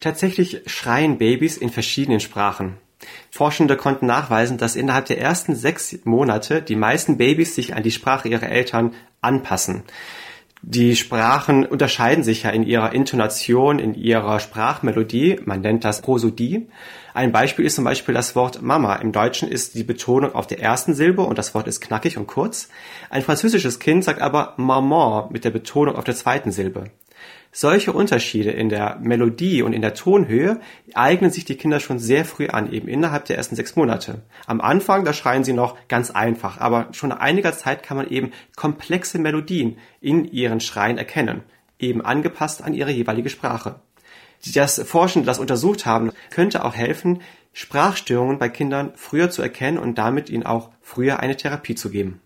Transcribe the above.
Tatsächlich schreien Babys in verschiedenen Sprachen. Forschende konnten nachweisen, dass innerhalb der ersten sechs Monate die meisten Babys sich an die Sprache ihrer Eltern anpassen. Die Sprachen unterscheiden sich ja in ihrer Intonation, in ihrer Sprachmelodie. Man nennt das Prosodie. Ein Beispiel ist zum Beispiel das Wort Mama. Im Deutschen ist die Betonung auf der ersten Silbe und das Wort ist knackig und kurz. Ein französisches Kind sagt aber Maman mit der Betonung auf der zweiten Silbe. Solche Unterschiede in der Melodie und in der Tonhöhe eignen sich die Kinder schon sehr früh an, eben innerhalb der ersten sechs Monate. Am Anfang, da schreien sie noch ganz einfach, aber schon nach einiger Zeit kann man eben komplexe Melodien in ihren Schreien erkennen, eben angepasst an ihre jeweilige Sprache. Das Forschende, das untersucht haben, könnte auch helfen, Sprachstörungen bei Kindern früher zu erkennen und damit ihnen auch früher eine Therapie zu geben.